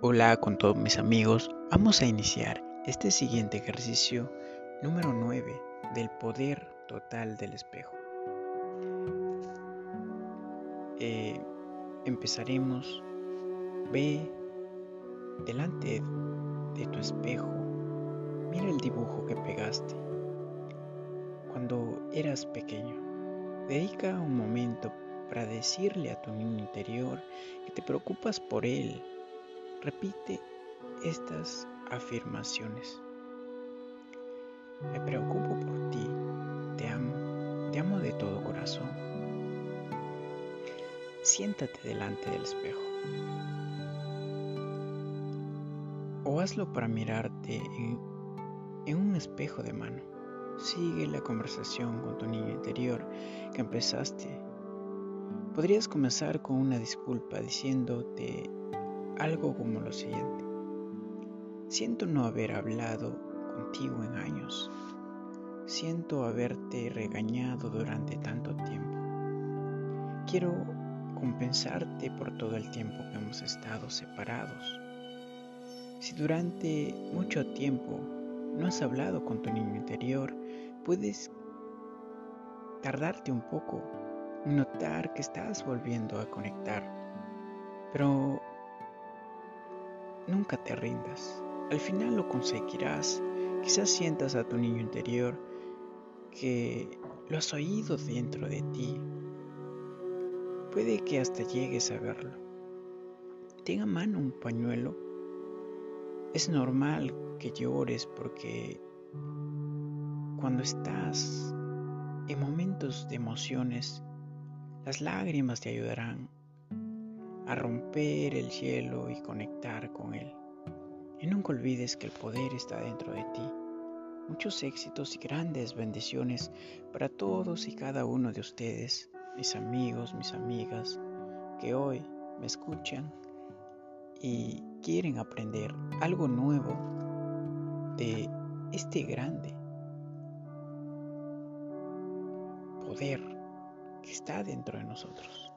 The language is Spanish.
Hola con todos mis amigos, vamos a iniciar este siguiente ejercicio número 9 del poder total del espejo. Eh, empezaremos, ve delante de tu espejo, mira el dibujo que pegaste cuando eras pequeño. Dedica un momento para decirle a tu niño interior que te preocupas por él Repite estas afirmaciones. Me preocupo por ti, te amo, te amo de todo corazón. Siéntate delante del espejo. O hazlo para mirarte en, en un espejo de mano. Sigue la conversación con tu niño interior que empezaste. Podrías comenzar con una disculpa diciéndote algo como lo siguiente. Siento no haber hablado contigo en años. Siento haberte regañado durante tanto tiempo. Quiero compensarte por todo el tiempo que hemos estado separados. Si durante mucho tiempo no has hablado con tu niño interior, puedes tardarte un poco notar que estás volviendo a conectar. Pero Nunca te rindas. Al final lo conseguirás. Quizás sientas a tu niño interior que lo has oído dentro de ti. Puede que hasta llegues a verlo. Tenga a mano un pañuelo. Es normal que llores porque cuando estás en momentos de emociones, las lágrimas te ayudarán a romper el hielo y conectar con él. Y nunca olvides que el poder está dentro de ti. Muchos éxitos y grandes bendiciones para todos y cada uno de ustedes, mis amigos, mis amigas, que hoy me escuchan y quieren aprender algo nuevo de este grande poder que está dentro de nosotros.